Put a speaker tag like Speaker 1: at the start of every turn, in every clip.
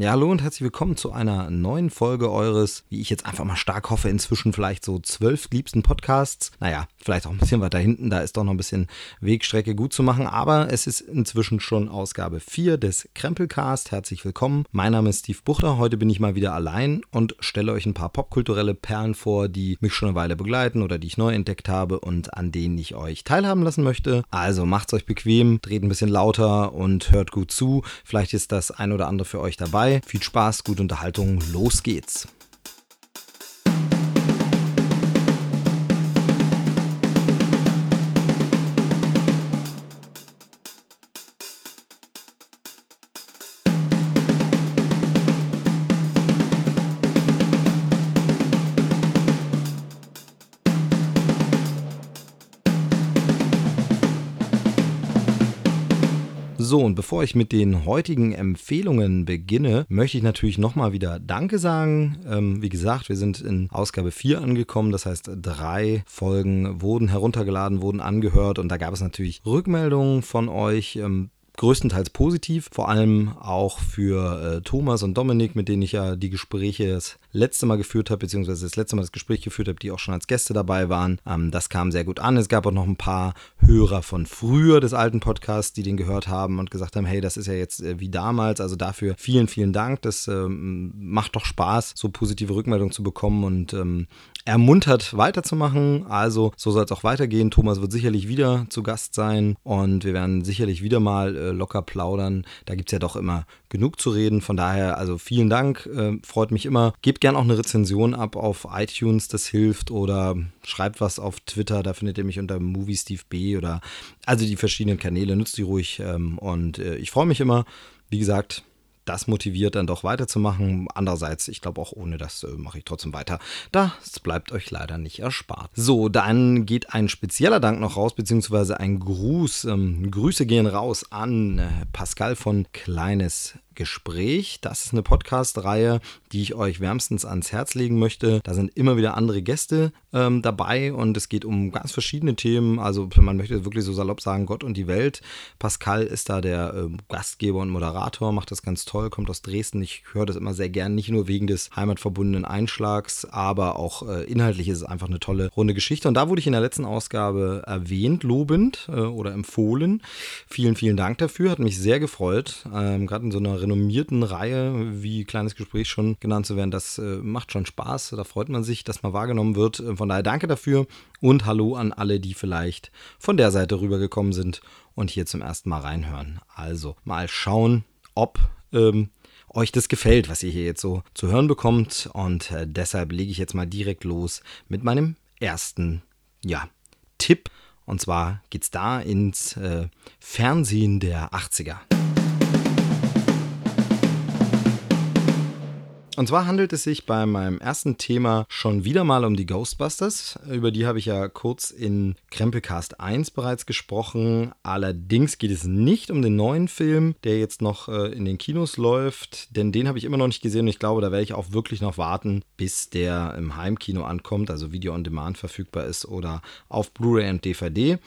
Speaker 1: Ja, hallo und herzlich willkommen zu einer neuen Folge eures, wie ich jetzt einfach mal stark hoffe, inzwischen vielleicht so zwölf liebsten Podcasts. Naja, vielleicht auch ein bisschen weiter hinten, da ist doch noch ein bisschen Wegstrecke gut zu machen, aber es ist inzwischen schon Ausgabe 4 des Krempelcast. Herzlich willkommen. Mein Name ist Steve Buchter, heute bin ich mal wieder allein und stelle euch ein paar popkulturelle Perlen vor, die mich schon eine Weile begleiten oder die ich neu entdeckt habe und an denen ich euch teilhaben lassen möchte. Also macht's euch bequem, dreht ein bisschen lauter und hört gut zu. Vielleicht ist das ein oder andere für euch dabei dabei. Viel Spaß, gute Unterhaltung, los geht's. Bevor ich mit den heutigen Empfehlungen beginne, möchte ich natürlich nochmal wieder Danke sagen. Ähm, wie gesagt, wir sind in Ausgabe 4 angekommen. Das heißt, drei Folgen wurden heruntergeladen, wurden angehört und da gab es natürlich Rückmeldungen von euch. Ähm, größtenteils positiv, vor allem auch für äh, Thomas und Dominik, mit denen ich ja die Gespräche das letzte Mal geführt habe, beziehungsweise das letzte Mal das Gespräch geführt habe, die auch schon als Gäste dabei waren. Ähm, das kam sehr gut an. Es gab auch noch ein paar Hörer von früher des alten Podcasts, die den gehört haben und gesagt haben, hey, das ist ja jetzt äh, wie damals. Also dafür vielen, vielen Dank. Das ähm, macht doch Spaß, so positive Rückmeldungen zu bekommen und ähm, ermuntert weiterzumachen. Also so soll es auch weitergehen. Thomas wird sicherlich wieder zu Gast sein und wir werden sicherlich wieder mal äh, locker plaudern. Da gibt es ja doch immer genug zu reden. Von daher, also vielen Dank, äh, freut mich immer. Gebt gerne auch eine Rezension ab auf iTunes, das hilft. Oder schreibt was auf Twitter, da findet ihr mich unter Movie Steve B. Oder also die verschiedenen Kanäle, nutzt die ruhig. Ähm, und äh, ich freue mich immer. Wie gesagt, das motiviert dann doch weiterzumachen. Andererseits, ich glaube auch ohne das äh, mache ich trotzdem weiter. Das bleibt euch leider nicht erspart. So, dann geht ein spezieller Dank noch raus, beziehungsweise ein Gruß. Ähm, Grüße gehen raus an äh, Pascal von Kleines Gespräch. Das ist eine Podcast-Reihe, die ich euch wärmstens ans Herz legen möchte. Da sind immer wieder andere Gäste ähm, dabei und es geht um ganz verschiedene Themen. Also man möchte wirklich so salopp sagen, Gott und die Welt. Pascal ist da der äh, Gastgeber und Moderator, macht das ganz toll, kommt aus Dresden. Ich höre das immer sehr gern, nicht nur wegen des heimatverbundenen Einschlags, aber auch äh, inhaltlich ist es einfach eine tolle runde Geschichte. Und da wurde ich in der letzten Ausgabe erwähnt, lobend äh, oder empfohlen. Vielen, vielen Dank dafür, hat mich sehr gefreut. Ähm, Gerade in so einer renommierten Reihe, wie Kleines Gespräch schon genannt zu werden, das äh, macht schon Spaß. Da freut man sich, dass man wahrgenommen wird. Äh, von daher danke dafür und hallo an alle, die vielleicht von der Seite rübergekommen sind und hier zum ersten Mal reinhören. Also mal schauen, ob ähm, euch das gefällt, was ihr hier jetzt so zu hören bekommt. Und äh, deshalb lege ich jetzt mal direkt los mit meinem ersten, ja, Tipp. Und zwar geht es da ins äh, Fernsehen der 80er. Und zwar handelt es sich bei meinem ersten Thema schon wieder mal um die Ghostbusters. Über die habe ich ja kurz in Krempelcast 1 bereits gesprochen. Allerdings geht es nicht um den neuen Film, der jetzt noch äh, in den Kinos läuft, denn den habe ich immer noch nicht gesehen und ich glaube, da werde ich auch wirklich noch warten, bis der im Heimkino ankommt, also Video on Demand verfügbar ist oder auf Blu-ray und DVD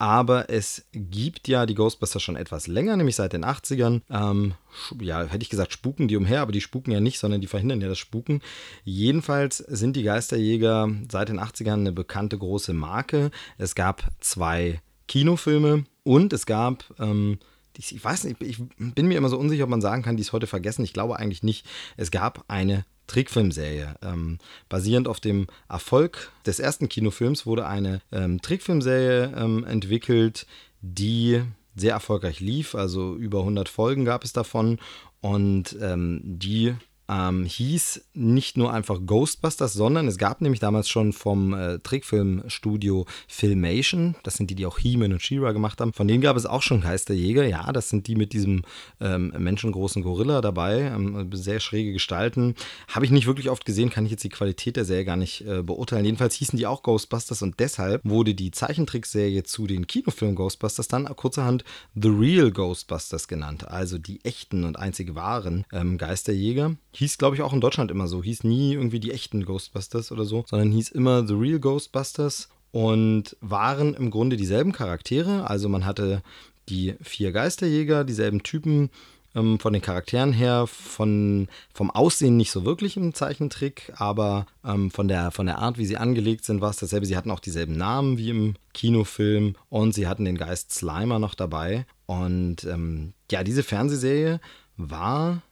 Speaker 1: aber es gibt ja die Ghostbusters schon etwas länger, nämlich seit den 80ern. Ähm, ja, hätte ich gesagt, spuken die umher, aber die spuken ja nicht, sondern die verhindern ja das Spuken. Jedenfalls sind die Geisterjäger seit den 80ern eine bekannte große Marke. Es gab zwei Kinofilme und es gab. Ähm, ich weiß nicht, ich bin mir immer so unsicher, ob man sagen kann, die ist heute vergessen. Ich glaube eigentlich nicht. Es gab eine Trickfilmserie. Ähm, basierend auf dem Erfolg des ersten Kinofilms wurde eine ähm, Trickfilmserie ähm, entwickelt, die sehr erfolgreich lief. Also über 100 Folgen gab es davon und ähm, die ähm, hieß nicht nur einfach Ghostbusters, sondern es gab nämlich damals schon vom äh, Trickfilmstudio Filmation, das sind die, die auch He-Man und She-Ra gemacht haben, von denen gab es auch schon Geisterjäger, ja, das sind die mit diesem ähm, menschengroßen Gorilla dabei, ähm, sehr schräge Gestalten. Habe ich nicht wirklich oft gesehen, kann ich jetzt die Qualität der Serie gar nicht äh, beurteilen. Jedenfalls hießen die auch Ghostbusters und deshalb wurde die Zeichentrickserie zu den Kinofilmen Ghostbusters dann kurzerhand The Real Ghostbusters genannt, also die echten und einzig wahren ähm, Geisterjäger. Hieß, glaube ich, auch in Deutschland immer so. Hieß nie irgendwie die echten Ghostbusters oder so, sondern hieß immer The Real Ghostbusters und waren im Grunde dieselben Charaktere. Also man hatte die vier Geisterjäger, dieselben Typen, Ähm, von den Charakteren her, von, vom Aussehen nicht so wirklich im Zeichentrick, aber ähm, von, der, von der Art, wie sie angelegt sind, war es dasselbe. Sie hatten auch dieselben Namen wie im Kinofilm und sie hatten den Geist Slimer noch dabei. Und ähm, ja, diese Fernsehserie war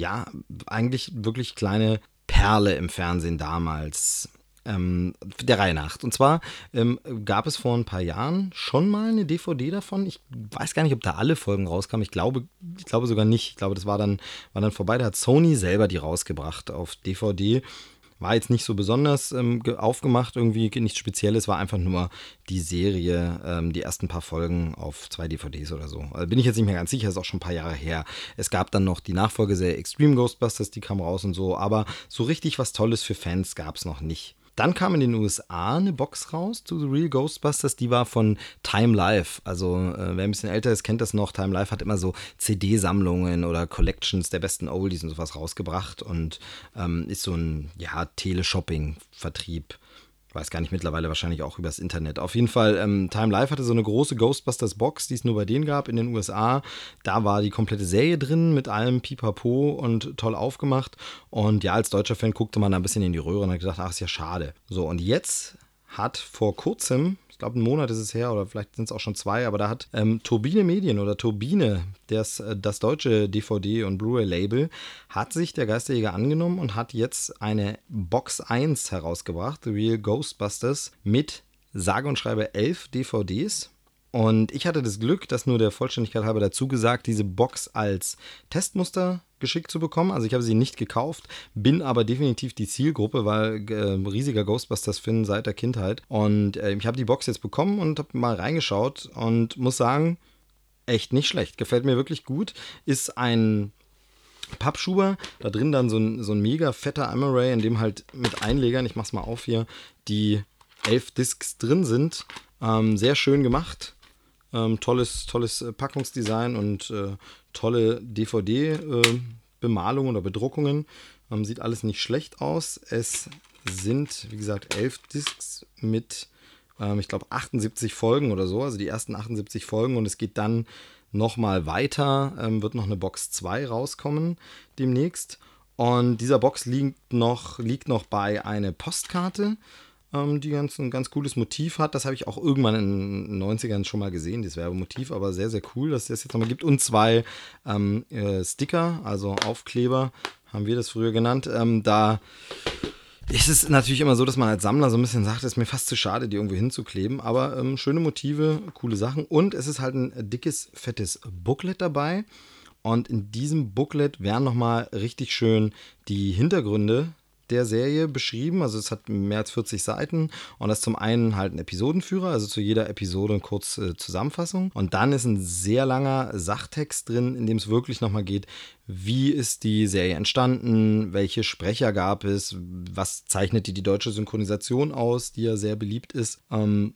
Speaker 1: ja eigentlich wirklich kleine Perle im Fernsehen damals. Ähm, der Reihe nach. Und zwar ähm, gab es vor ein paar Jahren schon mal eine DVD davon. Ich weiß gar nicht, ob da alle Folgen rauskamen. Ich glaube, ich glaube sogar nicht. Ich glaube, das war dann, war dann vorbei. Da hat Sony selber die rausgebracht auf DVD. War jetzt nicht so besonders ähm, aufgemacht, irgendwie nichts Spezielles, war einfach nur die Serie, ähm, die ersten paar Folgen auf zwei DVDs oder so. Also bin ich jetzt nicht mehr ganz sicher, ist auch schon ein paar Jahre her. Es gab dann noch die Nachfolgeserie Extreme Ghostbusters, die kam raus und so, aber so richtig was Tolles für Fans gab es noch nicht. Dann kam in den USA eine Box raus zu The Real Ghostbusters, die war von Time Life. Also, äh, wer ein bisschen älter ist, kennt das noch. Time Life hat immer so CD-Sammlungen oder Collections der besten Oldies und sowas rausgebracht und ähm, ist so ein, ja, Teleshopping-Vertrieb weiß gar nicht, mittlerweile wahrscheinlich auch übers Internet. Auf jeden Fall, ähm, Time Life hatte so eine große Ghostbusters Box, die es nur bei denen gab in den USA. Da war die komplette Serie drin mit allem Pipapo und toll aufgemacht. Und ja, als deutscher Fan guckte man da ein bisschen in die Röhre und hat gedacht, ach, ist ja schade. So, und jetzt hat vor kurzem glaube, einen Monat ist es her oder vielleicht sind es auch schon zwei, aber da hat ähm, Turbine Medien oder Turbine, das, äh, das deutsche DVD- und Blu-ray-Label, hat sich der Geisterjäger angenommen und hat jetzt eine Box 1 herausgebracht, The Real Ghostbusters, mit sage und schreibe elf DVDs. Und ich hatte das Glück, dass nur der Vollständigkeit halber dazu gesagt, diese Box als Testmuster geschickt zu bekommen. Also ich habe sie nicht gekauft, bin aber definitiv die Zielgruppe, weil äh, riesiger Ghostbusters-Fan seit der Kindheit. Und äh, ich habe die Box jetzt bekommen und habe mal reingeschaut und muss sagen, echt nicht schlecht. Gefällt mir wirklich gut. Ist ein Pappschuber, da drin dann so ein, so ein mega fetter Amaray, in dem halt mit Einlegern, ich mach's mal auf hier, die elf Discs drin sind. Ähm, sehr schön gemacht. Ähm, tolles, tolles äh, Packungsdesign und äh, tolle DVD-Bemalungen äh, oder Bedruckungen. Ähm, sieht alles nicht schlecht aus. Es sind, wie gesagt, elf Discs mit, ähm, ich glaube, 78 Folgen oder so. Also die ersten 78 Folgen und es geht dann nochmal weiter. Ähm, wird noch eine Box 2 rauskommen demnächst. Und dieser Box liegt noch, liegt noch bei eine Postkarte ähm, die ganz, ein ganz cooles Motiv hat. Das habe ich auch irgendwann in den 90ern schon mal gesehen, dieses Werbemotiv, aber sehr, sehr cool, dass es das jetzt nochmal gibt. Und zwei ähm, äh, Sticker, also Aufkleber, haben wir das früher genannt. Ähm, da ist es natürlich immer so, dass man als Sammler so ein bisschen sagt, es ist mir fast zu schade, die irgendwo hinzukleben. Aber ähm, schöne Motive, coole Sachen. Und es ist halt ein dickes, fettes Booklet dabei. Und in diesem Booklet werden nochmal richtig schön die Hintergründe der Serie beschrieben. Also es hat mehr als 40 Seiten und das ist zum einen halt ein Episodenführer, also zu jeder Episode eine kurze Zusammenfassung. Und dann ist ein sehr langer Sachtext drin, in dem es wirklich nochmal geht, wie ist die Serie entstanden, welche Sprecher gab es, was zeichnet die, die deutsche Synchronisation aus, die ja sehr beliebt ist. Ähm,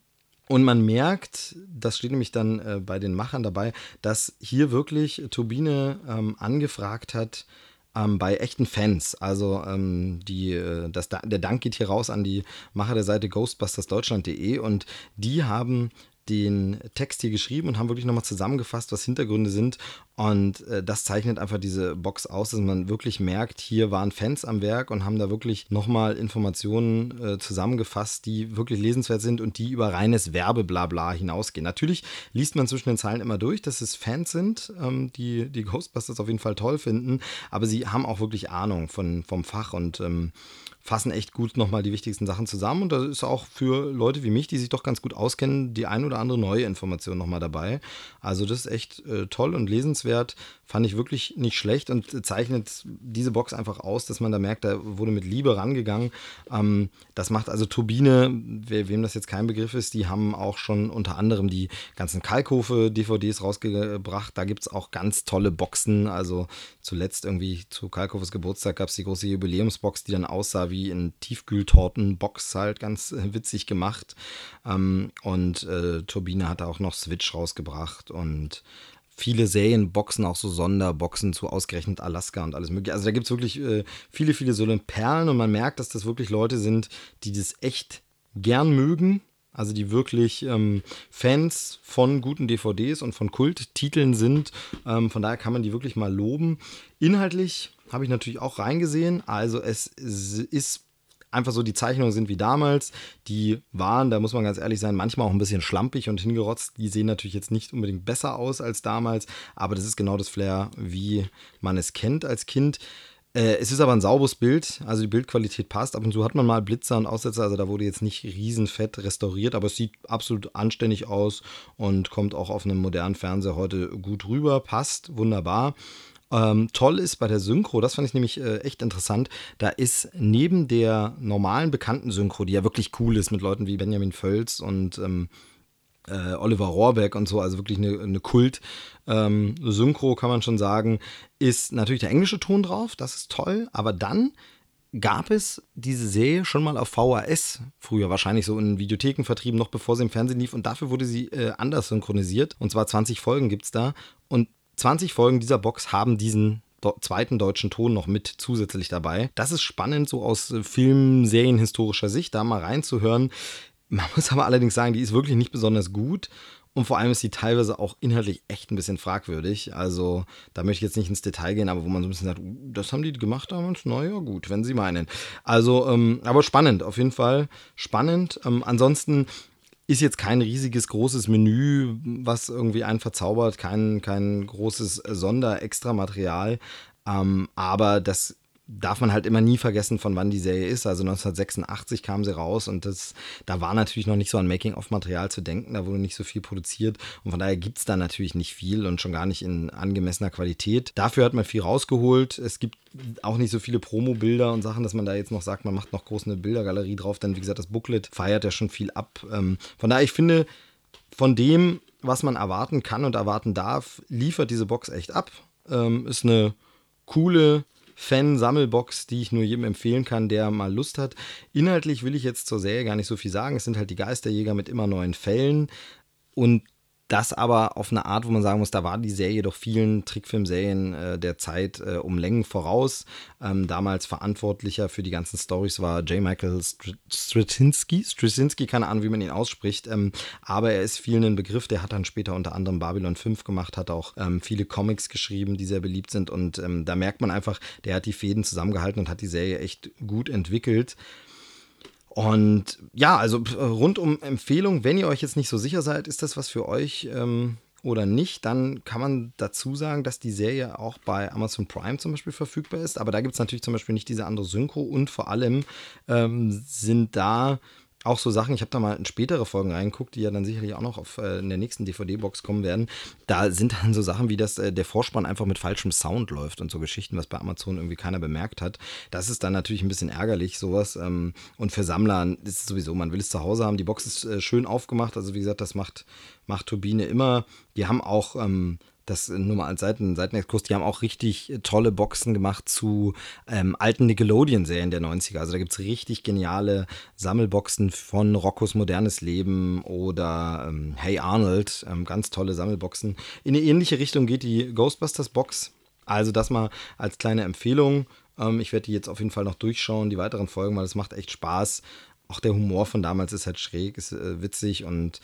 Speaker 1: und man merkt, das steht nämlich dann äh, bei den Machern dabei, dass hier wirklich Turbine ähm, angefragt hat, ähm, bei echten Fans. Also ähm, die, äh, das, der Dank geht hier raus an die Macher der Seite ghostbustersdeutschland.de und die haben den Text hier geschrieben und haben wirklich nochmal zusammengefasst, was Hintergründe sind. Und äh, das zeichnet einfach diese Box aus, dass man wirklich merkt, hier waren Fans am Werk und haben da wirklich nochmal Informationen äh, zusammengefasst, die wirklich lesenswert sind und die über reines Werbeblabla hinausgehen. Natürlich liest man zwischen den Zeilen immer durch, dass es Fans sind, ähm, die die Ghostbusters auf jeden Fall toll finden, aber sie haben auch wirklich Ahnung von, vom Fach und ähm, fassen echt gut nochmal die wichtigsten Sachen zusammen. Und da ist auch für Leute wie mich, die sich doch ganz gut auskennen, die ein oder andere neue Information nochmal dabei. Also das ist echt äh, toll und lesenswert. Fand ich wirklich nicht schlecht und zeichnet diese Box einfach aus, dass man da merkt, da wurde mit Liebe rangegangen. Ähm, das macht also Turbine, we wem das jetzt kein Begriff ist, die haben auch schon unter anderem die ganzen Kalkofe-DVDs rausgebracht. Da gibt es auch ganz tolle Boxen. Also zuletzt irgendwie zu Kalkofes Geburtstag gab es die große Jubiläumsbox, die dann aussah wie in Tiefkühltortenbox halt ganz äh, witzig gemacht. Ähm, und äh, Turbine hat auch noch Switch rausgebracht und viele Serienboxen, auch so Sonderboxen zu ausgerechnet Alaska und alles mögliche. Also da gibt es wirklich äh, viele, viele so Perlen und man merkt, dass das wirklich Leute sind, die das echt gern mögen. Also die wirklich ähm, Fans von guten DVDs und von Kulttiteln sind. Ähm, von daher kann man die wirklich mal loben. Inhaltlich habe ich natürlich auch reingesehen. Also es ist einfach so, die Zeichnungen sind wie damals. Die waren, da muss man ganz ehrlich sein, manchmal auch ein bisschen schlampig und hingerotzt. Die sehen natürlich jetzt nicht unbedingt besser aus als damals, aber das ist genau das Flair, wie man es kennt als Kind. Äh, es ist aber ein sauberes Bild, also die Bildqualität passt. Ab und zu hat man mal Blitzer und Aussetzer, also da wurde jetzt nicht riesenfett restauriert, aber es sieht absolut anständig aus und kommt auch auf einem modernen Fernseher heute gut rüber, passt wunderbar. Ähm, toll ist bei der Synchro, das fand ich nämlich äh, echt interessant, da ist neben der normalen bekannten Synchro, die ja wirklich cool ist mit Leuten wie Benjamin Völz und ähm, äh, Oliver Rohrbeck und so, also wirklich eine, eine Kult-Synchro, ähm, kann man schon sagen, ist natürlich der englische Ton drauf, das ist toll, aber dann gab es diese Serie schon mal auf VHS, früher wahrscheinlich so in Videotheken vertrieben, noch bevor sie im Fernsehen lief und dafür wurde sie äh, anders synchronisiert und zwar 20 Folgen gibt es da und 20 Folgen dieser Box haben diesen zweiten deutschen Ton noch mit zusätzlich dabei. Das ist spannend, so aus äh, Film-, Serienhistorischer Sicht, da mal reinzuhören. Man muss aber allerdings sagen, die ist wirklich nicht besonders gut. Und vor allem ist sie teilweise auch inhaltlich echt ein bisschen fragwürdig. Also, da möchte ich jetzt nicht ins Detail gehen, aber wo man so ein bisschen sagt, uh, das haben die gemacht damals? Naja, gut, wenn sie meinen. Also, ähm, aber spannend, auf jeden Fall spannend. Ähm, ansonsten ist jetzt kein riesiges, großes Menü, was irgendwie einen verzaubert, kein, kein großes Sonder-Extra-Material. Ähm, aber das darf man halt immer nie vergessen, von wann die Serie ist. Also 1986 kam sie raus und das, da war natürlich noch nicht so an Making-of-Material zu denken, da wurde nicht so viel produziert und von daher gibt es da natürlich nicht viel und schon gar nicht in angemessener Qualität. Dafür hat man viel rausgeholt. Es gibt auch nicht so viele Promo-Bilder und Sachen, dass man da jetzt noch sagt, man macht noch groß eine Bildergalerie drauf, denn wie gesagt, das Booklet feiert ja schon viel ab. Ähm, von daher, ich finde, von dem, was man erwarten kann und erwarten darf, liefert diese Box echt ab. Ähm, ist eine coole Fan-Sammelbox, die ich nur jedem empfehlen kann, der mal Lust hat. Inhaltlich will ich jetzt zur Serie gar nicht so viel sagen. Es sind halt die Geisterjäger mit immer neuen Fällen. Und das aber auf eine Art, wo man sagen muss, da war die Serie doch vielen Trickfilmserien äh, der Zeit äh, um Längen voraus. Ähm, damals verantwortlicher für die ganzen Stories war J. Michael Straczynski. Straczynski, keine Ahnung, wie man ihn ausspricht, ähm, aber er ist vielen ein Begriff. Der hat dann später unter anderem Babylon 5 gemacht, hat auch ähm, viele Comics geschrieben, die sehr beliebt sind und ähm, da merkt man einfach, der hat die Fäden zusammengehalten und hat die Serie echt gut entwickelt. Und ja, also rund um Empfehlung, wenn ihr euch jetzt nicht so sicher seid, ist das was für euch ähm, oder nicht, dann kann man dazu sagen, dass die Serie auch bei Amazon Prime zum Beispiel verfügbar ist. Aber da gibt es natürlich zum Beispiel nicht diese andere Synchro und vor allem ähm, sind da auch so Sachen, ich habe da mal in spätere Folgen reingeguckt, die ja dann sicherlich auch noch auf, äh, in der nächsten DVD-Box kommen werden. Da sind dann so Sachen wie, dass äh, der Vorspann einfach mit falschem Sound läuft und so Geschichten, was bei Amazon irgendwie keiner bemerkt hat. Das ist dann natürlich ein bisschen ärgerlich, sowas. Ähm, und für Sammler ist es sowieso, man will es zu Hause haben. Die Box ist äh, schön aufgemacht. Also wie gesagt, das macht, macht Turbine immer. Die haben auch ähm, das nur mal als Seiten, Seitenexkurs, die haben auch richtig tolle Boxen gemacht zu ähm, alten Nickelodeon-Serien der 90er. Also da gibt es richtig geniale Sammelboxen von Roccos modernes Leben oder ähm, Hey Arnold, ähm, ganz tolle Sammelboxen. In eine ähnliche Richtung geht die Ghostbusters-Box. Also das mal als kleine Empfehlung. Ähm, ich werde die jetzt auf jeden Fall noch durchschauen, die weiteren Folgen, weil es macht echt Spaß. Auch der Humor von damals ist halt schräg, ist äh, witzig und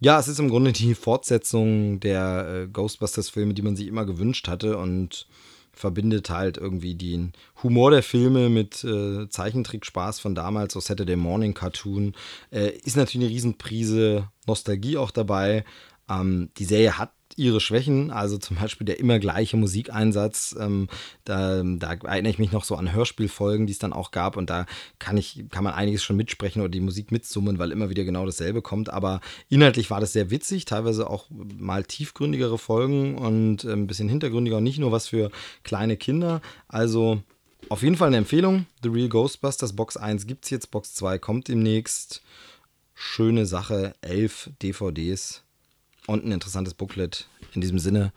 Speaker 1: ja, es ist im Grunde die Fortsetzung der äh, Ghostbusters-Filme, die man sich immer gewünscht hatte und verbindet halt irgendwie den Humor der Filme mit äh, Zeichentrickspaß von damals, so Saturday Morning Cartoon. Äh, ist natürlich eine Riesenprise Nostalgie auch dabei. Ähm, die Serie hat ihre Schwächen, also zum Beispiel der immer gleiche Musikeinsatz. Ähm, da, da, erinnere ich mich noch so an Hörspielfolgen, die es dann auch gab und da kann ich, kann man einiges schon mitsprechen oder die Musik mitsummen, weil immer wieder genau dasselbe kommt. Aber inhaltlich war das sehr witzig, teilweise auch mal tiefgründigere Folgen und ein bisschen hintergründiger und nicht nur was für kleine Kinder. Also auf jeden Fall eine Empfehlung. The Real Ghostbusters Box 1 gibt es jetzt, Box 2 kommt demnächst. Schöne Sache, elf DVDs und ein interessantes Booklet. In diesem Sinne,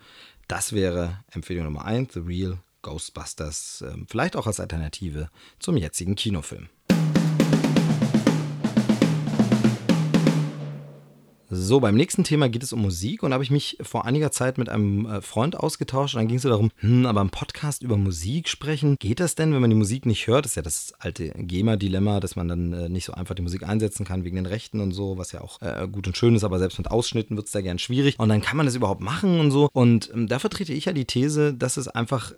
Speaker 1: das wäre Empfehlung Nummer 1, The Real Ghostbusters, ähm, vielleicht auch als Alternative zum jetzigen Kinofilm. So, beim nächsten Thema geht es um Musik und da habe ich mich vor einiger Zeit mit einem äh, Freund ausgetauscht und dann ging es so darum, hm, aber im Podcast über Musik sprechen, geht das denn, wenn man die Musik nicht hört? Das ist ja das alte GEMA-Dilemma, dass man dann äh, nicht so einfach die Musik einsetzen kann wegen den Rechten und so, was ja auch äh, gut und schön ist, aber selbst mit Ausschnitten wird es da gern schwierig und dann kann man das überhaupt machen und so und ähm, da vertrete ich ja die These, dass es einfach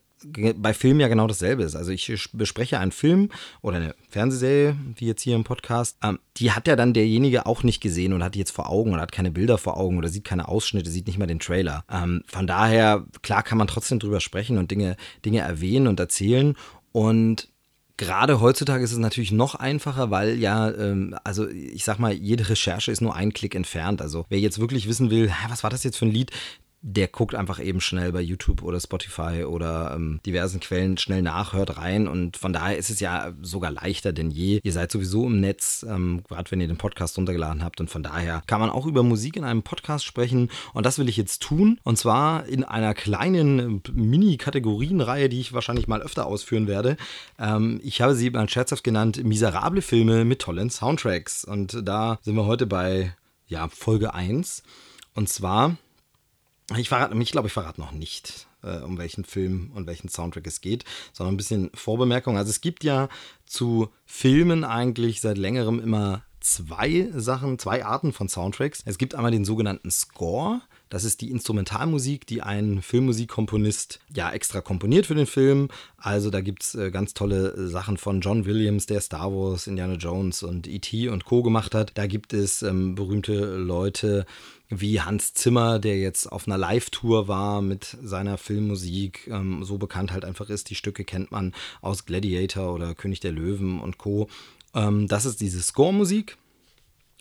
Speaker 1: bei Filmen ja genau dasselbe ist. Also ich bespreche einen Film oder eine Fernsehserie, wie jetzt hier im Podcast, ähm, die hat ja dann derjenige auch nicht gesehen und hat die jetzt vor Augen oder hat keine Bilder vor Augen oder sieht keine Ausschnitte, sieht nicht mal den Trailer. Ähm, von daher, klar kann man trotzdem drüber sprechen und Dinge, Dinge erwähnen und erzählen und Gerade heutzutage ist es natürlich noch einfacher, weil ja, ähm, also ich sag mal, jede Recherche ist nur ein Klick entfernt. Also wer jetzt wirklich wissen will, was war das jetzt für ein Lied, der guckt einfach eben schnell bei YouTube oder Spotify oder ähm, diversen Quellen schnell nach, hört rein und von daher ist es ja sogar leichter denn je. Ihr seid sowieso im Netz, ähm, gerade wenn ihr den Podcast runtergeladen habt und von daher kann man auch über Musik in einem Podcast sprechen und das will ich jetzt tun und zwar in einer kleinen Mini-Kategorienreihe, die ich wahrscheinlich mal öfter ausführen werde. Ähm, ich habe sie mal scherzhaft genannt miserable Filme mit tollen Soundtracks und da sind wir heute bei ja, Folge 1 und zwar ich verrate, ich glaube, ich verrate noch nicht, äh, um welchen Film und welchen Soundtrack es geht, sondern ein bisschen Vorbemerkung. Also es gibt ja zu Filmen eigentlich seit längerem immer zwei Sachen, zwei Arten von Soundtracks. Es gibt einmal den sogenannten Score. Das ist die Instrumentalmusik, die ein Filmmusikkomponist ja extra komponiert für den Film. Also da gibt es äh, ganz tolle Sachen von John Williams, der Star Wars, Indiana Jones und E.T. und Co. gemacht hat. Da gibt es ähm, berühmte Leute, wie Hans Zimmer, der jetzt auf einer Live-Tour war mit seiner Filmmusik, ähm, so bekannt halt einfach ist. Die Stücke kennt man aus Gladiator oder König der Löwen und Co. Ähm, das ist diese Score-Musik.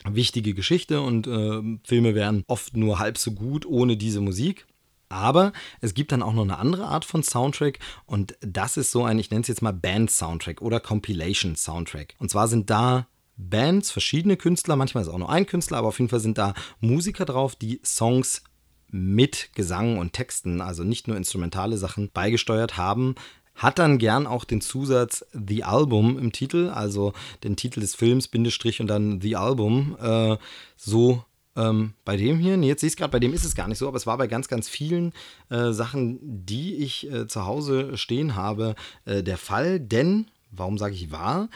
Speaker 1: Wichtige Geschichte und äh, Filme wären oft nur halb so gut ohne diese Musik. Aber es gibt dann auch noch eine andere Art von Soundtrack und das ist so ein, ich nenne es jetzt mal Band-Soundtrack oder Compilation-Soundtrack. Und zwar sind da Bands, verschiedene Künstler, manchmal ist auch nur ein Künstler, aber auf jeden Fall sind da Musiker drauf, die Songs mit Gesang und Texten, also nicht nur instrumentale Sachen, beigesteuert haben. Hat dann gern auch den Zusatz The Album im Titel, also den Titel des Films, Bindestrich und dann The Album. Äh, so ähm, bei dem hier, nee, jetzt sehe ich es gerade, bei dem ist es gar nicht so, aber es war bei ganz, ganz vielen äh, Sachen, die ich äh, zu Hause stehen habe, äh, der Fall. Denn, warum sage ich war?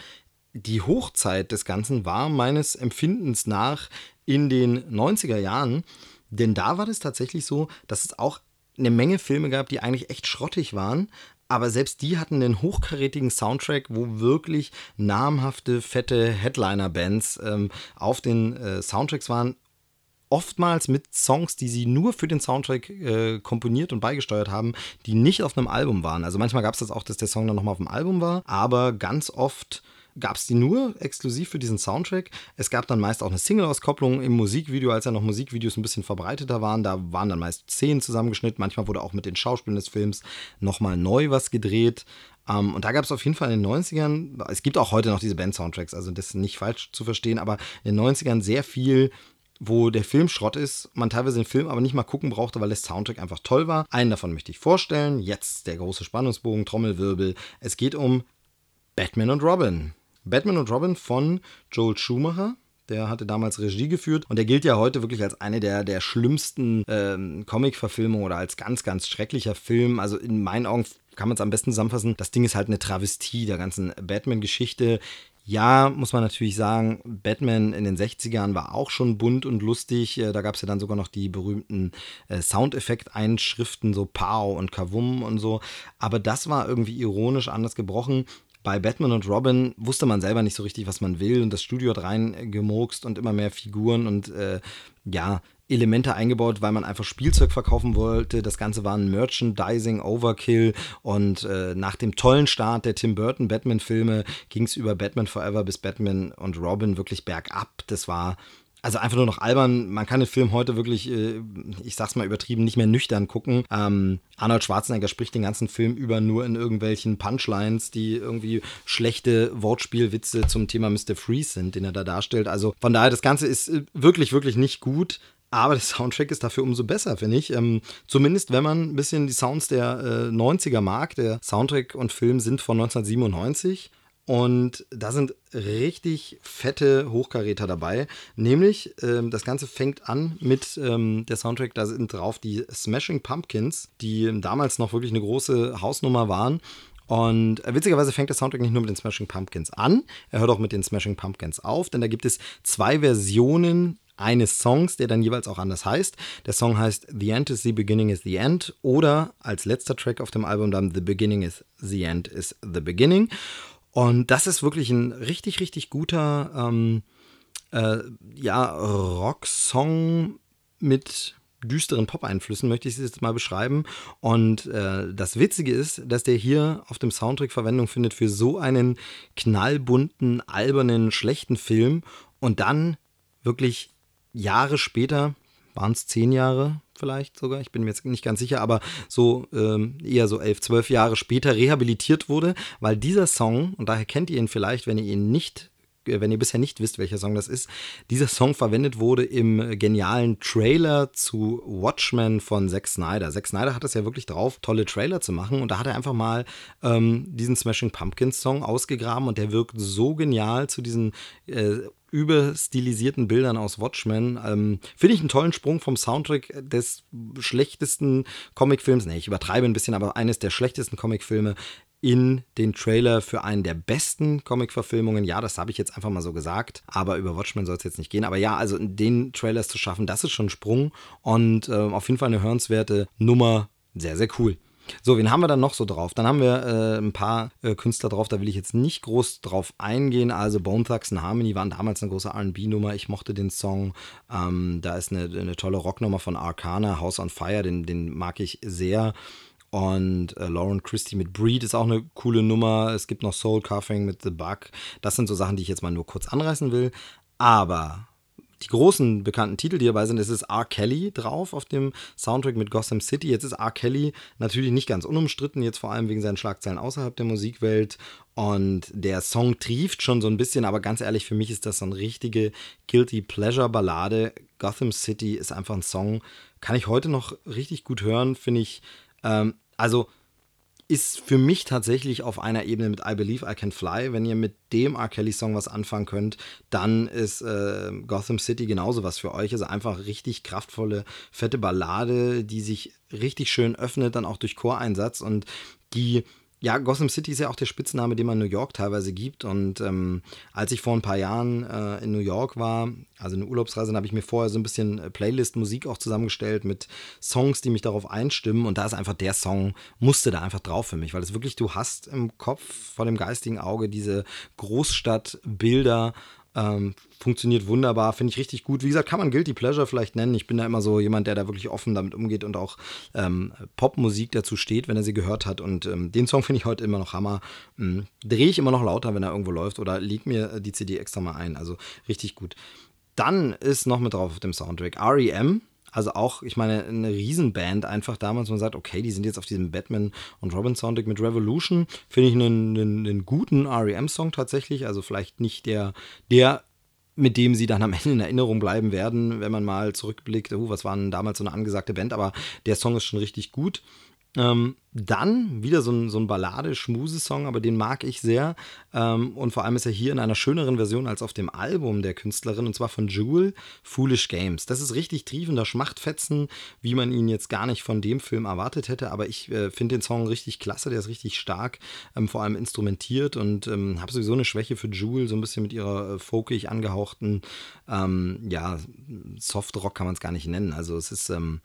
Speaker 1: die Hochzeit des Ganzen war meines Empfindens nach in den 90er Jahren. Denn da war es tatsächlich so, dass es auch eine Menge Filme gab, die eigentlich echt schrottig waren. Aber selbst die hatten einen hochkarätigen Soundtrack, wo wirklich namhafte, fette Headliner-Bands ähm, auf den äh, Soundtracks waren oftmals mit Songs, die sie nur für den Soundtrack äh, komponiert und beigesteuert haben, die nicht auf einem Album waren. Also manchmal gab es das auch, dass der Song dann nochmal auf dem Album war, aber ganz oft gab es die nur exklusiv für diesen Soundtrack. Es gab dann meist auch eine Single-Auskopplung im Musikvideo, als ja noch Musikvideos ein bisschen verbreiteter waren. Da waren dann meist Szenen zusammengeschnitten. Manchmal wurde auch mit den Schauspielern des Films nochmal neu was gedreht. Um, ähm, und da gab es auf jeden Fall in den 90ern, es gibt auch heute noch diese Band-Soundtracks, also das ist nicht falsch zu verstehen, aber in den 90ern sehr viel wo der Film Schrott ist, man teilweise den Film aber nicht mal gucken brauchte, weil der Soundtrack einfach toll war. Einen davon möchte ich vorstellen. Jetzt der große Spannungsbogen, Trommelwirbel. Es geht um Batman und Robin. Batman und Robin von Joel Schumacher. Der hatte damals Regie geführt und der gilt ja heute wirklich als eine der, der schlimmsten ähm, Comic-Verfilmungen oder als ganz, ganz schrecklicher Film. Also in meinen Augen kann man es am besten zusammenfassen. Das Ding ist halt eine Travestie der ganzen Batman-Geschichte. Ja, muss man natürlich sagen, Batman in den 60ern war auch schon bunt und lustig. Äh, da gab es ja dann sogar noch die berühmten äh, Soundeffekt-Einschriften, so Pow und Kavum und so. Aber das war irgendwie ironisch anders gebrochen bei Batman und Robin wusste man selber nicht so richtig, was man will und das Studio hat reingemurkst und immer mehr Figuren und äh, ja, Elemente eingebaut, weil man einfach Spielzeug verkaufen wollte. Das Ganze war ein Merchandising Overkill und äh, nach dem tollen Start der Tim Burton Batman-Filme ging es über Batman Forever bis Batman und Robin wirklich bergab. Das war also einfach nur noch albern. Man kann den Film heute wirklich, äh, ich sag's mal übertrieben, nicht mehr nüchtern gucken. Ähm, Arnold Schwarzenegger spricht den ganzen Film über nur in irgendwelchen Punchlines, die irgendwie schlechte Wortspielwitze zum Thema Mr. Freeze sind, den er da darstellt. Also von daher, das Ganze ist äh, wirklich, wirklich nicht gut. Aber der Soundtrack ist dafür umso besser, finde ich. Ähm, zumindest wenn man ein bisschen die Sounds der äh, 90er mag. Der Soundtrack und Film sind von 1997. Und da sind richtig fette Hochkaräter dabei. Nämlich, ähm, das Ganze fängt an mit ähm, der Soundtrack, da sind drauf die Smashing Pumpkins, die damals noch wirklich eine große Hausnummer waren. Und witzigerweise fängt der Soundtrack nicht nur mit den Smashing Pumpkins an, er hört auch mit den Smashing Pumpkins auf, denn da gibt es zwei Versionen eines Songs, der dann jeweils auch anders heißt. Der Song heißt The End is the Beginning is the End oder als letzter Track auf dem Album dann The Beginning is the End is the Beginning. Und das ist wirklich ein richtig, richtig guter ähm, äh, ja, Rock-Song mit düsteren Pop-Einflüssen, möchte ich es jetzt mal beschreiben. Und äh, das Witzige ist, dass der hier auf dem Soundtrack Verwendung findet für so einen knallbunten, albernen, schlechten Film und dann wirklich Jahre später, waren es zehn Jahre vielleicht sogar, ich bin mir jetzt nicht ganz sicher, aber so ähm, eher so elf, zwölf Jahre später rehabilitiert wurde, weil dieser Song, und daher kennt ihr ihn vielleicht, wenn ihr ihn nicht wenn ihr bisher nicht wisst, welcher Song das ist, dieser Song verwendet wurde im genialen Trailer zu Watchmen von Zack Snyder. Zack Snyder hat es ja wirklich drauf, tolle Trailer zu machen und da hat er einfach mal ähm, diesen Smashing Pumpkins Song ausgegraben und der wirkt so genial zu diesen äh, überstilisierten Bildern aus Watchmen. Ähm, Finde ich einen tollen Sprung vom Soundtrack des schlechtesten Comicfilms. Ne, ich übertreibe ein bisschen, aber eines der schlechtesten Comicfilme in den Trailer für einen der besten Comic-Verfilmungen. Ja, das habe ich jetzt einfach mal so gesagt, aber über Watchmen soll es jetzt nicht gehen. Aber ja, also den Trailers zu schaffen, das ist schon ein Sprung und äh, auf jeden Fall eine hörenswerte Nummer. Sehr, sehr cool. So, wen haben wir dann noch so drauf? Dann haben wir äh, ein paar äh, Künstler drauf, da will ich jetzt nicht groß drauf eingehen. Also Bone Thugs and Harmony waren damals eine große RB-Nummer. Ich mochte den Song. Ähm, da ist eine, eine tolle Rocknummer von Arcana, House on Fire, den, den mag ich sehr. Und äh, Lauren Christie mit Breed ist auch eine coole Nummer. Es gibt noch Soul Cuffing mit The Bug. Das sind so Sachen, die ich jetzt mal nur kurz anreißen will. Aber die großen bekannten Titel, die dabei sind, es ist R. Kelly drauf auf dem Soundtrack mit Gotham City. Jetzt ist R. Kelly natürlich nicht ganz unumstritten, jetzt vor allem wegen seinen Schlagzeilen außerhalb der Musikwelt. Und der Song trieft schon so ein bisschen, aber ganz ehrlich, für mich ist das so eine richtige Guilty Pleasure Ballade. Gotham City ist einfach ein Song, kann ich heute noch richtig gut hören, finde ich. Ähm, also ist für mich tatsächlich auf einer Ebene mit I Believe I Can Fly. Wenn ihr mit dem R. Kelly-Song was anfangen könnt, dann ist äh, Gotham City genauso was für euch. Also einfach richtig kraftvolle, fette Ballade, die sich richtig schön öffnet, dann auch durch Choreinsatz und die ja, Gotham City ist ja auch der Spitzname, den man New York teilweise gibt. Und ähm, als ich vor ein paar Jahren äh, in New York war, also eine Urlaubsreise, dann habe ich mir vorher so ein bisschen äh, Playlist-Musik auch zusammengestellt mit Songs, die mich darauf einstimmen. Und da ist einfach der Song, musste da einfach drauf für mich, weil es wirklich, du hast im Kopf vor dem geistigen Auge diese Großstadtbilder ähm, funktioniert wunderbar, finde ich richtig gut. Wie gesagt, kann man Guilty Pleasure vielleicht nennen. Ich bin da immer so jemand, der da wirklich offen damit umgeht und auch ähm, Popmusik dazu steht, wenn er sie gehört hat. Und ähm, den Song finde ich heute immer noch Hammer. Mhm. Drehe ich immer noch lauter, wenn er irgendwo läuft oder leg mir die CD extra mal ein. Also richtig gut. Dann ist noch mit drauf auf dem Soundtrack REM also auch, ich meine, eine Riesenband einfach damals, man sagt, okay, die sind jetzt auf diesem Batman und Robin Soundtrack mit Revolution. Finde ich einen, einen, einen guten REM-Song tatsächlich. Also vielleicht nicht der, der mit dem sie dann am Ende in Erinnerung bleiben werden, wenn man mal zurückblickt, uh, was war denn damals so eine angesagte Band, aber der Song ist schon richtig gut. Ähm, dann wieder so ein, so ein Ballade-Schmuse-Song, aber den mag ich sehr. Ähm, und vor allem ist er hier in einer schöneren Version als auf dem Album der Künstlerin, und zwar von Jewel, Foolish Games. Das ist richtig triefender Schmachtfetzen, wie man ihn jetzt gar nicht von dem Film erwartet hätte, aber ich äh, finde den Song richtig klasse, der ist richtig stark, ähm, vor allem instrumentiert und ähm, habe sowieso eine Schwäche für Jewel, so ein bisschen mit ihrer äh, folkig angehauchten, ähm, ja, Soft-Rock kann man es gar nicht nennen. Also es ist ähm,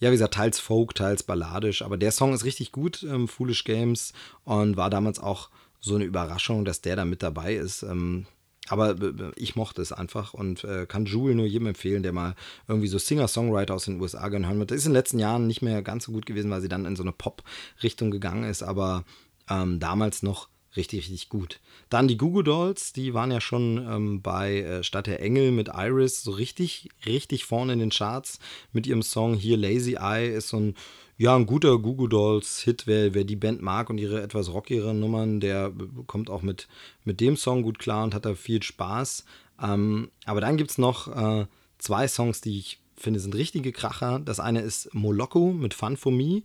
Speaker 1: ja, wie gesagt, teils Folk, teils balladisch, aber der Song ist richtig gut, ähm, Foolish Games, und war damals auch so eine Überraschung, dass der da mit dabei ist. Ähm, aber ich mochte es einfach und äh, kann Jewel nur jedem empfehlen, der mal irgendwie so Singer-Songwriter aus den USA hören wird. Das ist in den letzten Jahren nicht mehr ganz so gut gewesen, weil sie dann in so eine Pop-Richtung gegangen ist, aber ähm, damals noch richtig, richtig gut. Dann die Google Dolls, die waren ja schon ähm, bei äh, Stadt der Engel mit Iris so richtig, richtig vorne in den Charts mit ihrem Song hier Lazy Eye ist so ein, ja, ein guter Google Dolls Hit. Wer, wer die Band mag und ihre etwas rockigeren Nummern, der kommt auch mit, mit dem Song gut klar und hat da viel Spaß. Ähm, aber dann gibt es noch äh, zwei Songs, die ich finde, sind richtige Kracher. Das eine ist Moloko mit Fun for Me.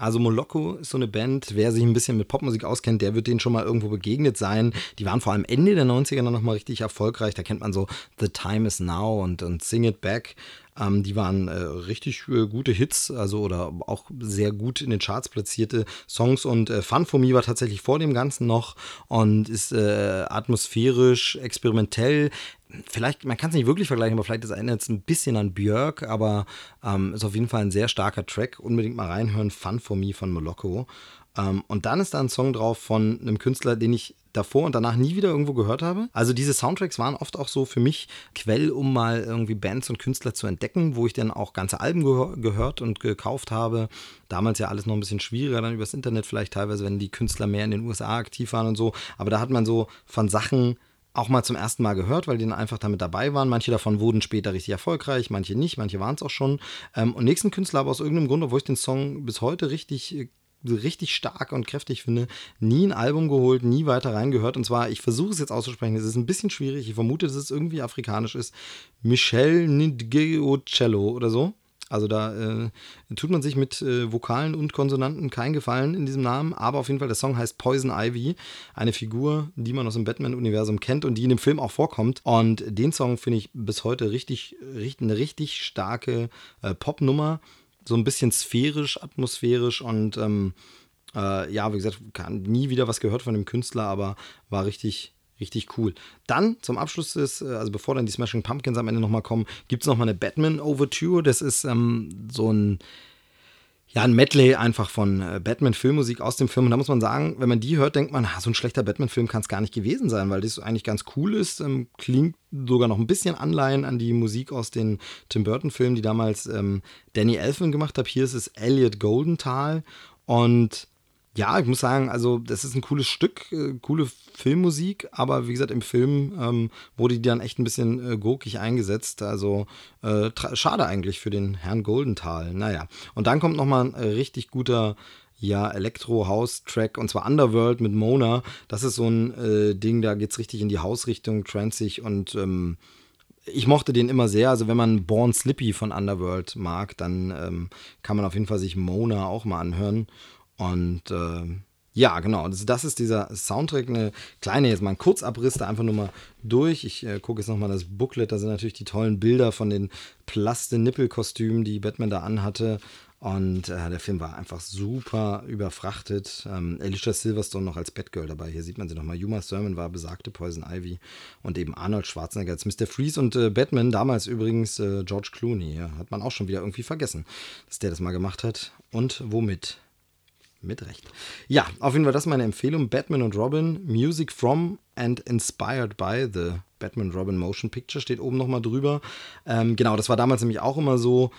Speaker 1: Also Moloko ist so eine Band, wer sich ein bisschen mit Popmusik auskennt, der wird denen schon mal irgendwo begegnet sein. Die waren vor allem Ende der 90er dann nochmal richtig erfolgreich. Da kennt man so The Time Is Now und, und Sing It Back. Ähm, die waren äh, richtig äh, gute Hits, also oder auch sehr gut in den Charts platzierte Songs. Und äh, Fun for Me war tatsächlich vor dem Ganzen noch und ist äh, atmosphärisch, experimentell. Vielleicht, man kann es nicht wirklich vergleichen, aber vielleicht erinnert es ein bisschen an Björk, aber ähm, ist auf jeden Fall ein sehr starker Track. Unbedingt mal reinhören. Fun for Me von Moloko. Ähm, und dann ist da ein Song drauf von einem Künstler, den ich davor und danach nie wieder irgendwo gehört habe. Also diese Soundtracks waren oft auch so für mich Quell, um mal irgendwie Bands und Künstler zu entdecken, wo ich dann auch ganze Alben gehör gehört und gekauft habe. Damals ja alles noch ein bisschen schwieriger, dann übers Internet vielleicht teilweise, wenn die Künstler mehr in den USA aktiv waren und so. Aber da hat man so von Sachen auch mal zum ersten Mal gehört, weil die dann einfach damit dabei waren. Manche davon wurden später richtig erfolgreich, manche nicht, manche waren es auch schon. Ähm, und nächsten Künstler aber aus irgendeinem Grund, obwohl ich den Song bis heute richtig äh, richtig stark und kräftig finde, nie ein Album geholt, nie weiter reingehört. Und zwar, ich versuche es jetzt auszusprechen, es ist ein bisschen schwierig. Ich vermute, dass es irgendwie afrikanisch ist. Michel Nidgeocello oder so. Also da äh, tut man sich mit äh, Vokalen und Konsonanten keinen Gefallen in diesem Namen, aber auf jeden Fall der Song heißt Poison Ivy, eine Figur, die man aus dem Batman-Universum kennt und die in dem Film auch vorkommt. Und den Song finde ich bis heute richtig, richtig eine richtig starke äh, Popnummer so ein bisschen sphärisch, atmosphärisch und ähm, äh, ja, wie gesagt, nie wieder was gehört von dem Künstler, aber war richtig, richtig cool. Dann zum Abschluss ist, äh, also bevor dann die Smashing Pumpkins am Ende nochmal kommen, gibt es nochmal eine Batman Overture. Das ist ähm, so ein ja, ein Medley einfach von äh, Batman-Filmmusik aus dem Film. Und da muss man sagen, wenn man die hört, denkt man, so ein schlechter Batman-Film kann es gar nicht gewesen sein, weil das eigentlich ganz cool ist. Ähm, klingt sogar noch ein bisschen Anleihen an die Musik aus den Tim Burton-Filmen, die damals ähm, Danny Elfman gemacht hat. Hier ist es Elliot Goldenthal. Und ja, ich muss sagen, also das ist ein cooles Stück, äh, coole Filmmusik, aber wie gesagt, im Film ähm, wurde die dann echt ein bisschen äh, gurkig eingesetzt. Also äh, schade eigentlich für den Herrn Goldenthal. Naja, und dann kommt nochmal ein äh, richtig guter ja, Elektro-House-Track und zwar Underworld mit Mona. Das ist so ein äh, Ding, da geht es richtig in die Hausrichtung, transig und ähm, ich mochte den immer sehr. Also wenn man Born Slippy von Underworld mag, dann ähm, kann man auf jeden Fall sich Mona auch mal anhören. Und äh, ja, genau. Das, das, ist dieser Soundtrack. Eine kleine, jetzt mal ein Kurzabriss da einfach nur mal durch. Ich äh, gucke jetzt nochmal das Booklet. Da sind natürlich die tollen Bilder von den Plaste-Nippel-Kostümen, die Batman da anhatte. Und äh, der Film war einfach super überfrachtet. Ähm, Alicia Silverstone noch als Batgirl dabei. Hier sieht man sie nochmal. Yuma Thurman war besagte Poison Ivy. Und eben Arnold Schwarzenegger als Mr. Freeze. Und äh, Batman damals übrigens äh, George Clooney. Ja, hat man auch schon wieder irgendwie vergessen, dass der das mal gemacht hat. Und womit? Mit Recht. Ja, auf jeden Fall, das ist meine Empfehlung. Batman und Robin, Music from and inspired by the Batman Robin Motion Picture steht oben nochmal drüber. Ähm, genau, das war damals nämlich auch immer so.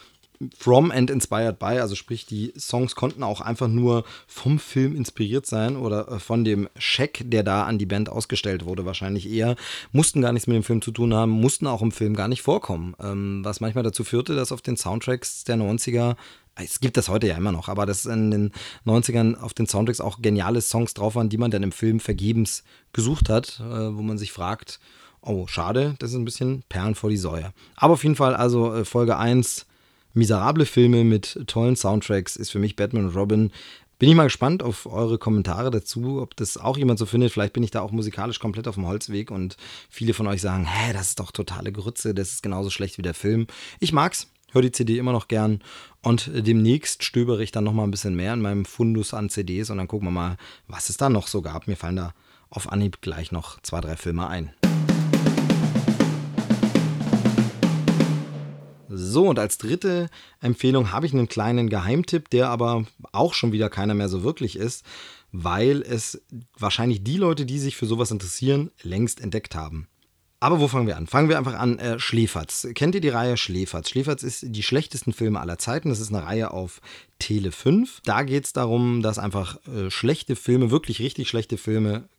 Speaker 1: From and inspired by, also sprich, die Songs konnten auch einfach nur vom Film inspiriert sein oder äh, von dem Scheck, der da an die Band ausgestellt wurde, wahrscheinlich eher. Mussten gar nichts mit dem Film zu tun haben, mussten auch im Film gar nicht vorkommen. Ähm, was manchmal dazu führte, dass auf den Soundtracks der 90er es gibt das heute ja immer noch, aber dass in den 90ern auf den Soundtracks auch geniale Songs drauf waren, die man dann im Film vergebens gesucht hat, äh, wo man sich fragt, oh, schade, das ist ein bisschen Perlen vor die Säue. Aber auf jeden Fall, also äh, Folge 1, miserable Filme mit tollen Soundtracks, ist für mich Batman und Robin. Bin ich mal gespannt auf eure Kommentare dazu, ob das auch jemand so findet. Vielleicht bin ich da auch musikalisch komplett auf dem Holzweg und viele von euch sagen, hä, das ist doch totale Grütze, das ist genauso schlecht wie der Film. Ich mag's, höre die CD immer noch gern und demnächst stöbere ich dann noch mal ein bisschen mehr in meinem Fundus an CDs und dann gucken wir mal, was es da noch so gab. Mir fallen da auf Anhieb gleich noch zwei, drei Filme ein. So, und als dritte Empfehlung habe ich einen kleinen Geheimtipp, der aber auch schon wieder keiner mehr so wirklich ist, weil es wahrscheinlich die Leute, die sich für sowas interessieren, längst entdeckt haben. Aber wo fangen wir an? Fangen wir einfach an. Äh, Schläferz. Kennt ihr die Reihe Schläferz? Schläferz ist die schlechtesten Filme aller Zeiten. Das ist eine Reihe auf Tele 5. Da geht es darum, dass einfach äh, schlechte Filme, wirklich richtig schlechte Filme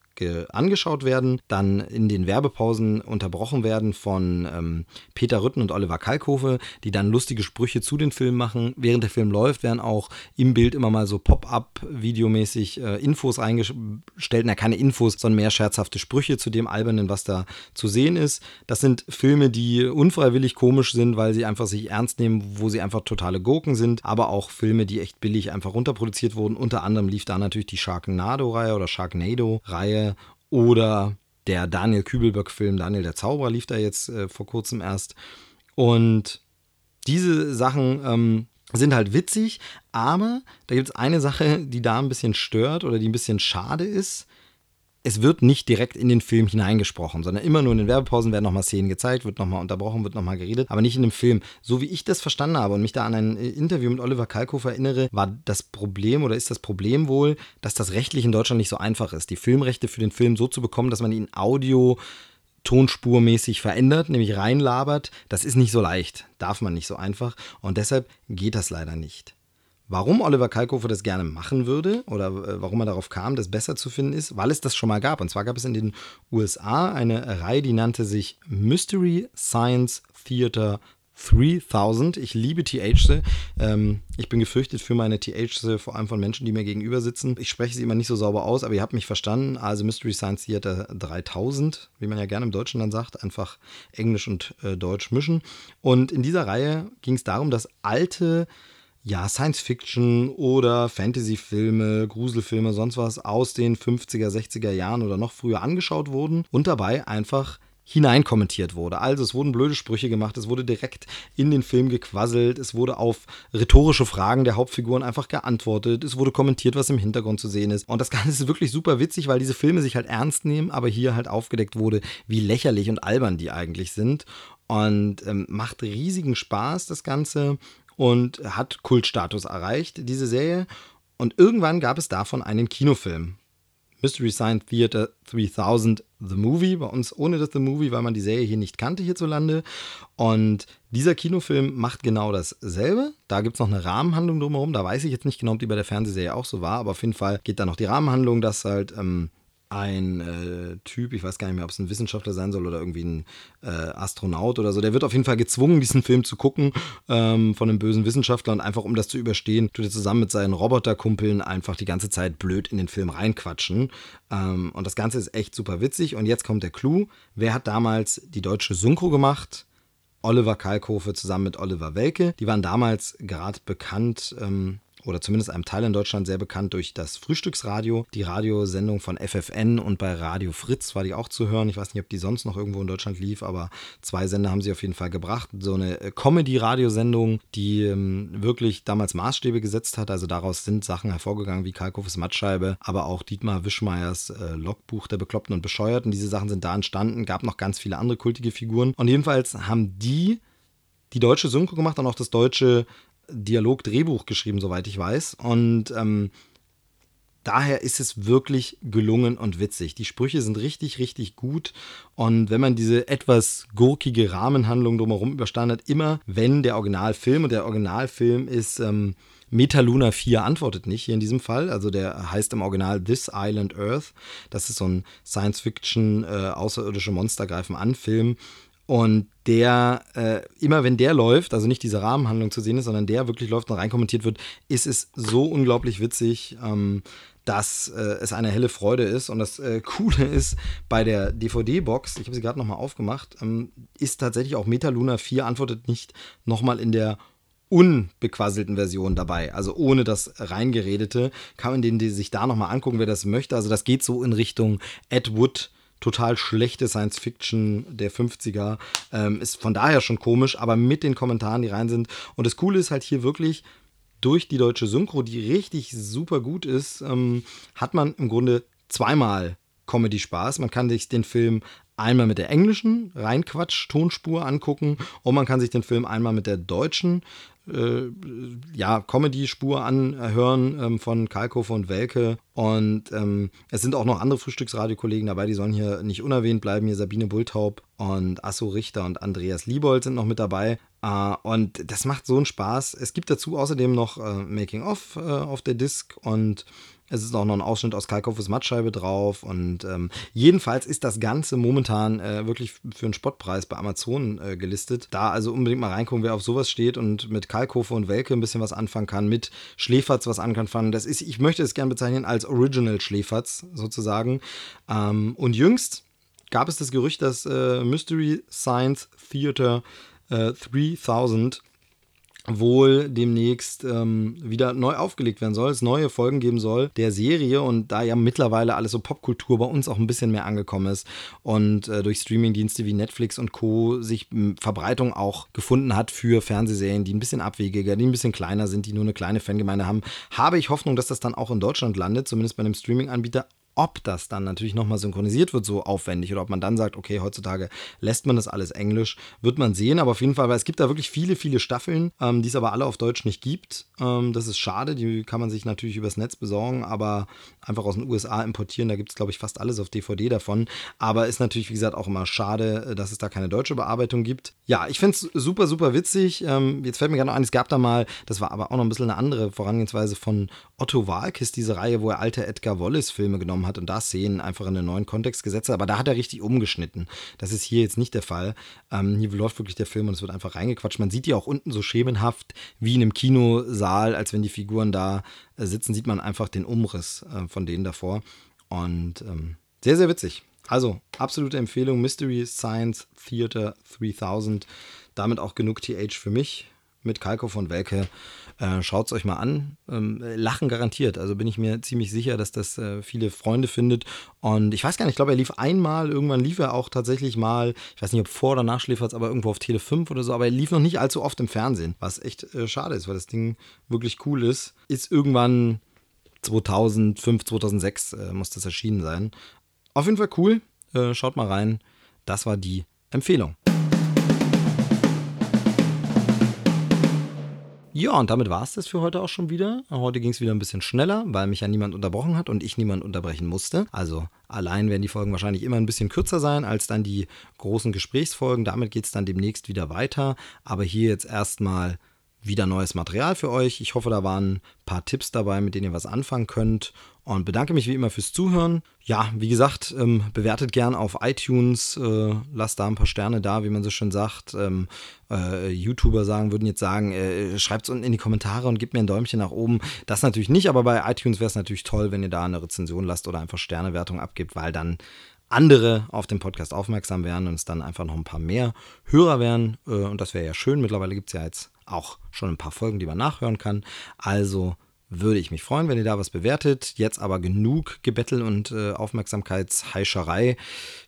Speaker 1: angeschaut werden, dann in den Werbepausen unterbrochen werden von ähm, Peter Rütten und Oliver Kalkofe, die dann lustige Sprüche zu den Filmen machen. Während der Film läuft, werden auch im Bild immer mal so Pop-up-videomäßig äh, Infos eingestellt. Na, keine Infos, sondern mehr scherzhafte Sprüche zu dem Albernen, was da zu sehen ist. Das sind Filme, die unfreiwillig komisch sind, weil sie einfach sich ernst nehmen, wo sie einfach totale Gurken sind, aber auch Filme, die echt billig einfach runterproduziert wurden. Unter anderem lief da natürlich die Sharknado-Reihe oder Sharknado-Reihe oder der Daniel Kübelböck-Film Daniel der Zauberer lief da jetzt äh, vor kurzem erst. Und diese Sachen ähm, sind halt witzig, aber da gibt es eine Sache, die da ein bisschen stört oder die ein bisschen schade ist es wird nicht direkt in den Film hineingesprochen, sondern immer nur in den Werbepausen werden nochmal Szenen gezeigt, wird nochmal unterbrochen, wird nochmal geredet, aber nicht in dem Film. So wie ich das verstanden habe und mich da an ein Interview mit Oliver Kalkofer erinnere, war das Problem oder ist das Problem wohl, dass das rechtlich in Deutschland nicht so einfach ist, die Filmrechte für den Film so zu bekommen, dass man ihn Audio tonspurmäßig verändert, nämlich reinlabert. Das ist nicht so leicht, darf man nicht so einfach und deshalb geht das leider nicht. Warum Oliver Kalkofer das gerne machen würde oder äh, warum er darauf kam, das besser zu finden ist, weil es das schon mal gab. Und zwar gab es in den USA eine Reihe, die nannte sich Mystery Science Theater 3000. Ich liebe TH. Ähm, ich bin gefürchtet für meine TH, vor allem von Menschen, die mir gegenüber sitzen. Ich spreche sie immer nicht so sauber aus, aber ihr habt mich verstanden. Also Mystery Science Theater 3000, wie man ja gerne im Deutschen dann sagt, einfach Englisch und äh, Deutsch mischen. Und in dieser Reihe ging es darum, dass alte ja, Science-Fiction oder Fantasy-Filme, Gruselfilme, sonst was aus den 50er, 60er Jahren oder noch früher angeschaut wurden und dabei einfach hineinkommentiert wurde. Also es wurden blöde Sprüche gemacht, es wurde direkt in den Film gequasselt, es wurde auf rhetorische Fragen der Hauptfiguren einfach geantwortet, es wurde kommentiert, was im Hintergrund zu sehen ist. Und das Ganze ist wirklich super witzig, weil diese Filme sich halt ernst nehmen, aber hier halt aufgedeckt wurde, wie lächerlich und albern die eigentlich sind. Und ähm, macht riesigen Spaß, das Ganze und hat Kultstatus erreicht, diese Serie. Und irgendwann gab es davon einen Kinofilm. Mystery Science Theater 3000 The Movie, bei uns ohne das The Movie, weil man die Serie hier nicht kannte hierzulande. Und dieser Kinofilm macht genau dasselbe. Da gibt es noch eine Rahmenhandlung drumherum. Da weiß ich jetzt nicht genau, ob die bei der Fernsehserie auch so war, aber auf jeden Fall geht da noch die Rahmenhandlung, dass halt ähm, ein äh, Typ, ich weiß gar nicht mehr, ob es ein Wissenschaftler sein soll oder irgendwie ein äh, Astronaut oder so, der wird auf jeden Fall gezwungen, diesen Film zu gucken ähm, von einem bösen Wissenschaftler und einfach um das zu überstehen, tut er zusammen mit seinen Roboterkumpeln einfach die ganze Zeit blöd in den Film reinquatschen. Ähm, und das Ganze ist echt super witzig. Und jetzt kommt der Clou. Wer hat damals die deutsche Synchro gemacht? Oliver Kalkofe zusammen mit Oliver Welke. Die waren damals gerade bekannt ähm, oder zumindest einem Teil in Deutschland sehr bekannt durch das Frühstücksradio, die Radiosendung von FFN und bei Radio Fritz war die auch zu hören. Ich weiß nicht, ob die sonst noch irgendwo in Deutschland lief, aber zwei Sender haben sie auf jeden Fall gebracht. So eine äh, Comedy-Radiosendung, die ähm, wirklich damals Maßstäbe gesetzt hat. Also daraus sind Sachen hervorgegangen wie Kalkofes Mattscheibe, aber auch Dietmar Wischmeiers äh, Logbuch der Bekloppten und Bescheuerten. Diese Sachen sind da entstanden, gab noch ganz viele andere kultige Figuren. Und jedenfalls haben die die deutsche Synchro gemacht und auch das deutsche Dialog-Drehbuch geschrieben, soweit ich weiß. Und ähm, daher ist es wirklich gelungen und witzig. Die Sprüche sind richtig, richtig gut. Und wenn man diese etwas gurkige Rahmenhandlung drumherum überstanden hat, immer wenn der Originalfilm, und der Originalfilm ist ähm, Metaluna 4 antwortet nicht hier in diesem Fall. Also der heißt im Original This Island Earth. Das ist so ein Science-Fiction, äh. Und der, äh, immer wenn der läuft, also nicht diese Rahmenhandlung zu sehen ist, sondern der wirklich läuft und reinkommentiert wird, ist es so unglaublich witzig, ähm, dass äh, es eine helle Freude ist. Und das äh, Coole ist, bei der DVD-Box, ich habe sie gerade nochmal aufgemacht, ähm, ist tatsächlich auch Metaluna 4 antwortet nicht nochmal in der unbequasselten Version dabei, also ohne das reingeredete, kann man den die sich da nochmal angucken, wer das möchte. Also das geht so in Richtung Ed Wood total schlechte Science Fiction der 50er. Ähm, ist von daher schon komisch, aber mit den Kommentaren, die rein sind. Und das Coole ist halt hier wirklich, durch die deutsche Synchro, die richtig super gut ist, ähm, hat man im Grunde zweimal Comedy-Spaß. Man kann sich den Film einmal mit der englischen Reinquatsch-Tonspur angucken und man kann sich den Film einmal mit der deutschen äh, ja, Comedy-Spur anhören ähm, von Kalkofe und Welke. Und ähm, es sind auch noch andere Frühstücksradiokollegen dabei, die sollen hier nicht unerwähnt bleiben. Hier Sabine Bultaub und Asso Richter und Andreas Liebold sind noch mit dabei. Uh, und das macht so einen Spaß. Es gibt dazu außerdem noch uh, Making of uh, auf der Disc und Es ist auch noch ein Ausschnitt aus Kalkoffes Mattscheibe drauf. Und ähm, jedenfalls ist das Ganze momentan äh, wirklich für einen Spottpreis bei Amazon äh, gelistet. Da also unbedingt mal reingucken, wer auf sowas steht und mit Kalkofe und Welke ein bisschen was anfangen kann, mit Schläferz was anfangen kann. Ich möchte es gerne bezeichnen als Original Schläferz sozusagen. Ähm, und jüngst gab es das Gerücht, dass äh, Mystery Science Theater 3000 äh, wohl demnächst ähm, wieder neu aufgelegt werden soll, es neue Folgen geben soll der Serie und da ja mittlerweile alles so Popkultur bei uns auch ein bisschen mehr angekommen ist und äh, durch Streamingdienste wie Netflix und Co. sich Verbreitung auch gefunden hat für Fernsehserien, die ein bisschen abwegiger, die ein bisschen kleiner sind, die nur eine kleine Fangemeinde haben, habe ich Hoffnung, dass das dann auch in Deutschland landet, zumindest bei einem Streaming-Anbieter ob das dann natürlich nochmal synchronisiert wird, so aufwendig, oder ob man dann sagt, okay, heutzutage lässt man das alles Englisch, wird man sehen. Aber auf jeden Fall, weil es gibt da wirklich viele, viele Staffeln, ähm, die es aber alle auf Deutsch nicht gibt. Ähm, das ist schade, die kann man sich natürlich übers Netz besorgen, aber einfach aus den USA importieren, da gibt es, glaube ich, fast alles auf DVD davon. Aber ist natürlich, wie gesagt, auch immer schade, äh, dass es da keine deutsche Bearbeitung gibt. Ja, ich finde es super, super witzig. Ähm, jetzt fällt mir gerade noch ein, es gab da mal, das war aber auch noch ein bisschen eine andere Vorangehensweise von Otto Walkes, diese Reihe, wo er alte Edgar Wallace-Filme genommen genommen hat und da Szenen einfach in einen neuen Kontext gesetzt hat. Aber da hat er richtig umgeschnitten. Das ist hier jetzt nicht der Fall. Ähm, hier läuft wirklich der Film und es wird einfach reingequatscht. Man sieht die auch unten so schemenhaft wie in einem Kinosaal, als wenn die Figuren da äh, sitzen, sieht man einfach den Umriss äh, von denen davor. Und ähm, sehr, sehr witzig. Also, absolute Empfehlung: Mystery Science Theater 3000. Damit auch genug TH für mich mit Kalko von Welke. Äh, Schaut es euch mal an. Ähm, lachen garantiert. Also bin ich mir ziemlich sicher, dass das äh, viele Freunde findet. Und ich weiß gar nicht, ich glaube, er lief einmal, irgendwann lief er auch tatsächlich mal, ich weiß nicht, ob vor oder nach Schläferz, aber irgendwo auf Tele 5 oder so, aber er lief noch nicht allzu oft im Fernsehen, was echt äh, schade ist, weil das Ding wirklich cool ist. Ist irgendwann 2005, 2006 äh, muss das erschienen sein. Auf jeden Fall cool. Äh, schaut mal rein. Das war die Empfehlung. Ja, und damit war es das für heute auch schon wieder. Heute ging es wieder ein bisschen schneller, weil mich ja niemand unterbrochen hat und ich niemand unterbrechen musste. Also allein werden die Folgen wahrscheinlich immer ein bisschen kürzer sein als dann die großen Gesprächsfolgen. Damit geht es dann demnächst wieder weiter. Aber hier jetzt erstmal wieder neues Material für euch. Ich hoffe, da waren ein paar Tipps dabei, mit denen ihr was anfangen könnt. Und bedanke mich wie immer fürs Zuhören. Ja, wie gesagt, ähm, bewertet gern auf iTunes, äh, lasst da ein paar Sterne da, wie man so schön sagt. Ähm, äh, YouTuber sagen, würden jetzt sagen, äh, schreibt es unten in die Kommentare und gebt mir ein Däumchen nach oben. Das natürlich nicht, aber bei iTunes wäre es natürlich toll, wenn ihr da eine Rezension lasst oder einfach Sternewertung abgibt, weil dann andere auf den Podcast aufmerksam werden und es dann einfach noch ein paar mehr Hörer werden. Äh, und das wäre ja schön. Mittlerweile gibt es ja jetzt auch schon ein paar Folgen, die man nachhören kann. Also würde ich mich freuen, wenn ihr da was bewertet. Jetzt aber genug Gebettel und äh, Aufmerksamkeitsheischerei.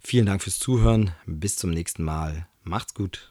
Speaker 1: Vielen Dank fürs Zuhören. Bis zum nächsten Mal. Macht's gut.